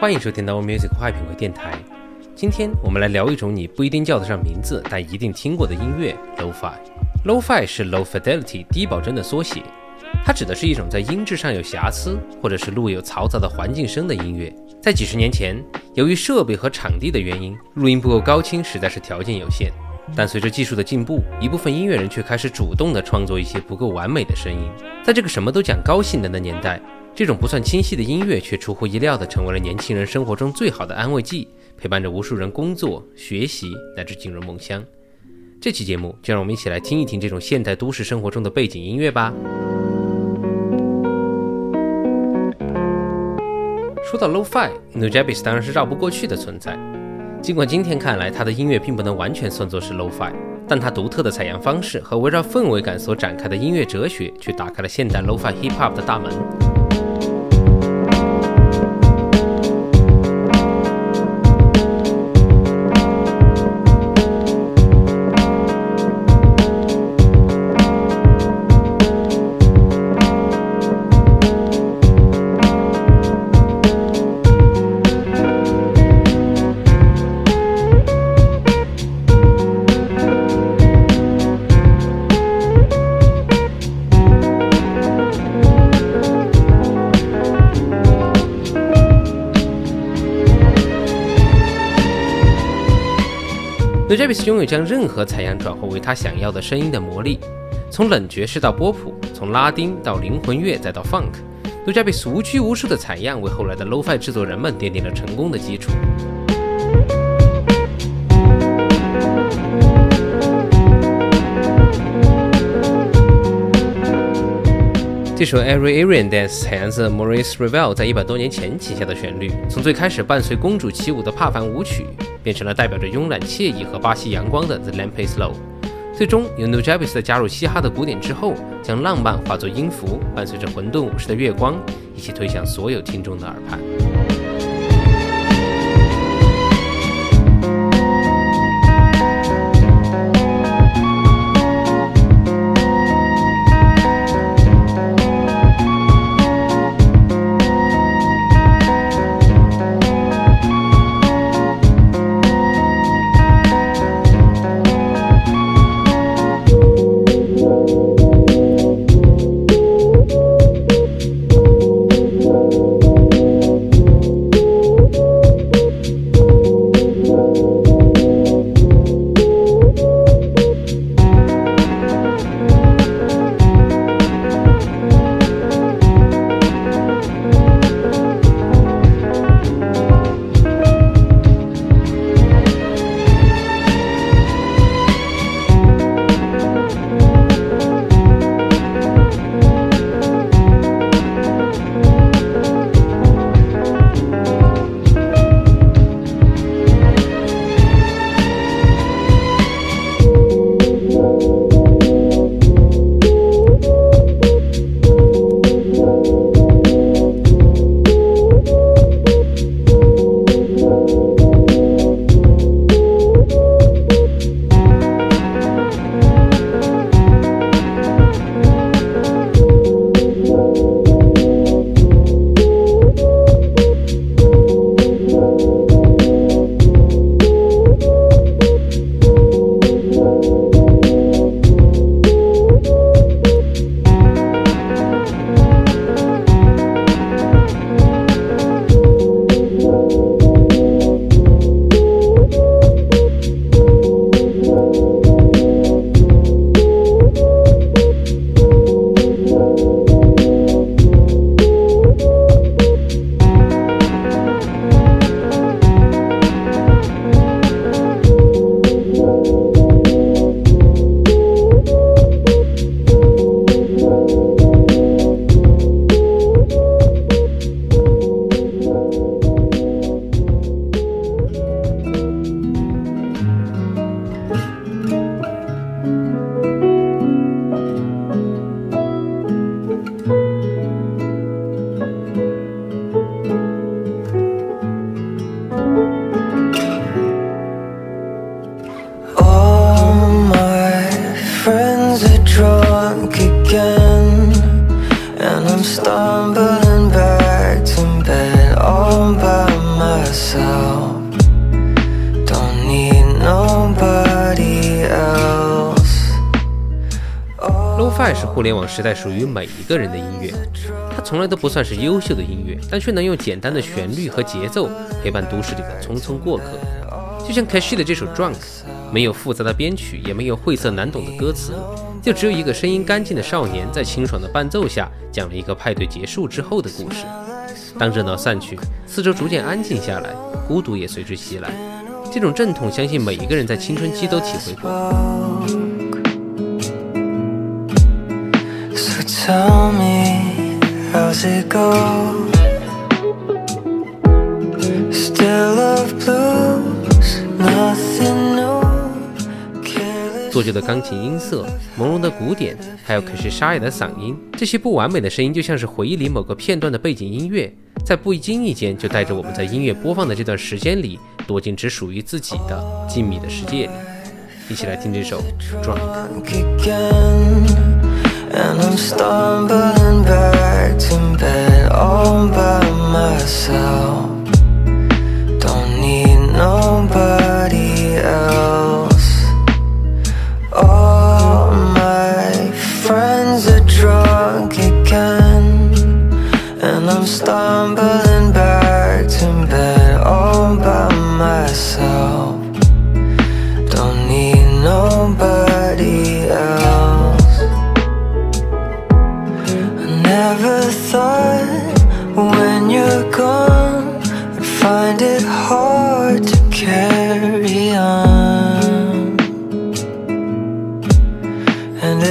欢迎收听 No Music 快品味电台。今天我们来聊一种你不一定叫得上名字，但一定听过的音乐 ——Lo-Fi。Lo-Fi 是 Low Fidelity 低保真的缩写，它指的是一种在音质上有瑕疵，或者是录有嘈杂的环境声的音乐。在几十年前，由于设备和场地的原因，录音不够高清实在是条件有限。但随着技术的进步，一部分音乐人却开始主动地创作一些不够完美的声音。在这个什么都讲高性能的年代，这种不算清晰的音乐却出乎意料地成为了年轻人生活中最好的安慰剂，陪伴着无数人工作、学习乃至进入梦乡。这期节目就让我们一起来听一听这种现代都市生活中的背景音乐吧。说到 low fi，Nujabis 当然是绕不过去的存在。尽管今天看来，他的音乐并不能完全算作是 Lo-Fi，但他独特的采样方式和围绕氛围感所展开的音乐哲学，却打开了现代 Lo-Fi Hip Hop 的大门。Nujabes 拥有将任何采样转化为他想要的声音的魔力，从冷爵士到波普，从拉丁到灵魂乐再到 Funk，Nujabes 无拘无束的采样为后来的 Lo-Fi 制作人们奠定了成功的基础。这首《Every Aryan Dance》采样自 Maurice Ravel 在一百多年前写下的旋律，从最开始伴随公主起舞的帕凡舞曲，变成了代表着慵懒惬意和巴西阳光的《The Lamp Is Low》，最终由 New j a v i s 的加入嘻哈的鼓点之后，将浪漫化作音符，伴随着混沌武士的月光，一起推向所有听众的耳畔。联网时代属于每一个人的音乐，它从来都不算是优秀的音乐，但却能用简单的旋律和节奏陪伴都市里的匆匆过客。就像 Kashi 的这首《Drunk》，没有复杂的编曲，也没有晦涩难懂的歌词。就只有一个声音干净的少年，在清爽的伴奏下，讲了一个派对结束之后的故事。当热闹散去，四周逐渐安静下来，孤独也随之袭来。这种阵痛，相信每一个人在青春期都体会过。Tell me, how's it go? Still of blues, nothing new. 做旧的钢琴音色，朦胧的鼓点，还有可是沙哑的嗓音，这些不完美的声音就像是回忆里某个片段的背景音乐，在不经意间就带着我们在音乐播放的这段时间里，躲进只属于自己的静谧的世界里。一起来听这首《Drunk》。And I'm stumbling back to bed all by myself. Don't need no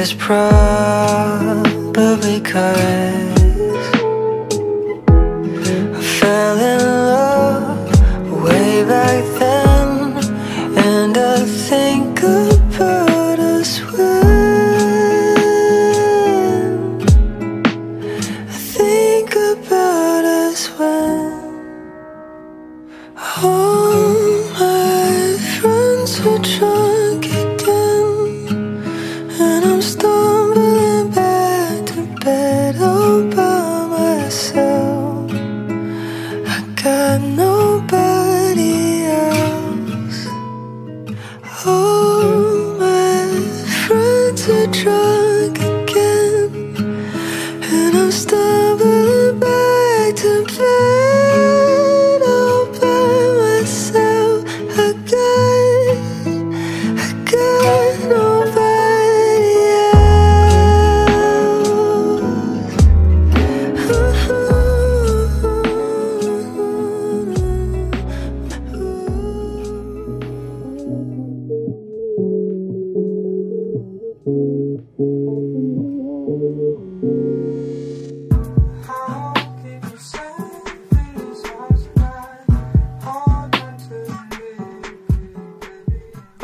is probably correct 的车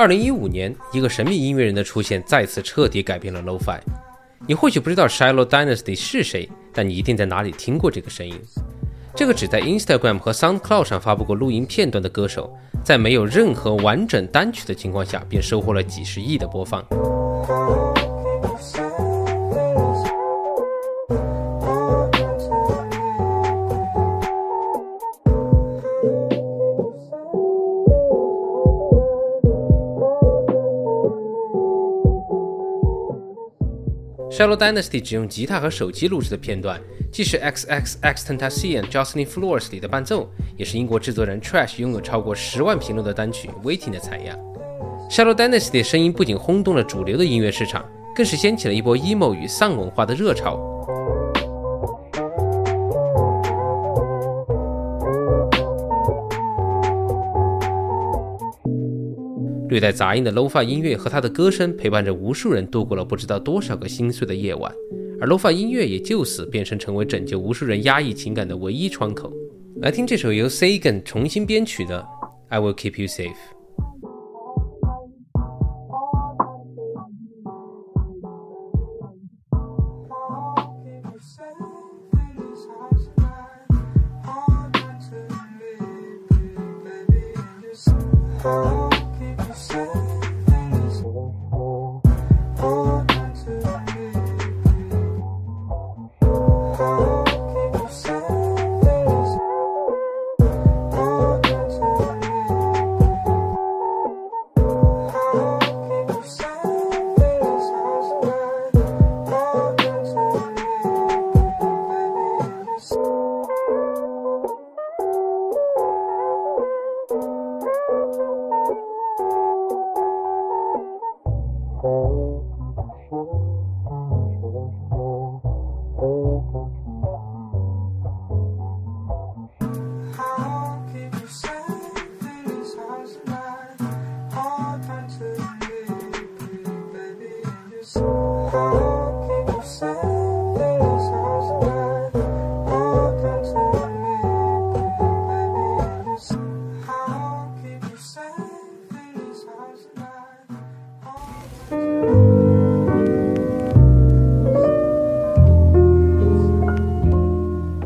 二零一五年，一个神秘音乐人的出现再次彻底改变了 Lo-Fi。你或许不知道 Shiloh Dynasty 是谁，但你一定在哪里听过这个声音。这个只在 Instagram 和 SoundCloud 上发布过录音片段的歌手，在没有任何完整单曲的情况下，便收获了几十亿的播放。Shallow Dynasty 只用吉他和手机录制的片段，既是 X X X Tentacion Jocelyn Flores 里的伴奏，也是英国制作人 Trash 拥有超过十万评论的单曲 Waiting 的采样。Shallow Dynasty 的声音不仅轰动了主流的音乐市场，更是掀起了一波 emo 与丧文化的热潮。对待杂音的 Lo-Fi 音乐和他的歌声陪伴着无数人度过了不知道多少个心碎的夜晚，而 Lo-Fi 音乐也就此变身成为拯救无数人压抑情感的唯一窗口。来听这首由 Sagan 重新编曲的《I Will Keep You Safe》。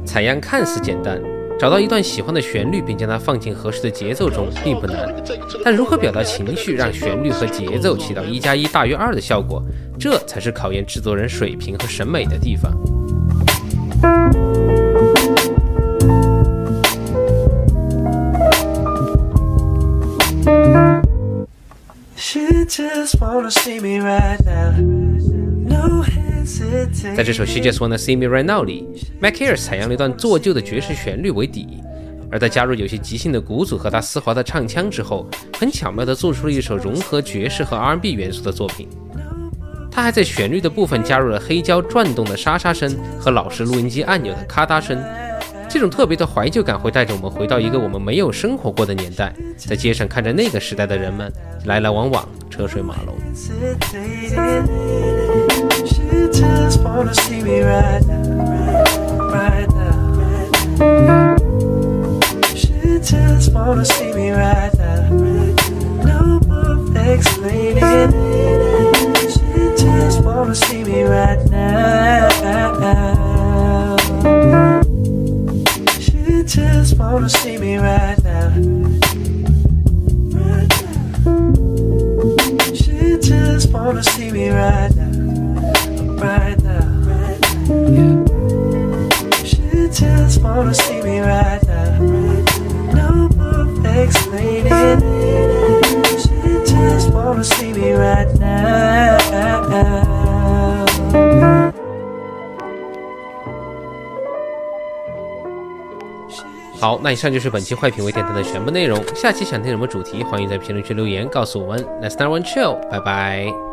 采样看似简单，找到一段喜欢的旋律并将它放进合适的节奏中并不难，但如何表达情绪，让旋律和节奏起到一加一大于二的效果，这才是考验制作人水平和审美的地方。She just wanna see me right now. 在这首《She Just Wanna See Me Right Now》里 m c a r 采样了一段做旧的爵士旋律为底，而在加入有些即兴的鼓组和他丝滑的唱腔之后，很巧妙地做出了一首融合爵士和 R&B 元素的作品。他还在旋律的部分加入了黑胶转动的沙沙声和老式录音机按钮的咔嗒声。这种特别的怀旧感会带着我们回到一个我们没有生活过的年代，在街上看着那个时代的人们来来往往，车水马龙。just wanna see me right now, right, now. She just wanna see me right now. No more explaining. 好，那以上就是本期坏品味电台的全部内容。下期想听什么主题，欢迎在评论区留言告诉我们。Let's start one chill，拜拜。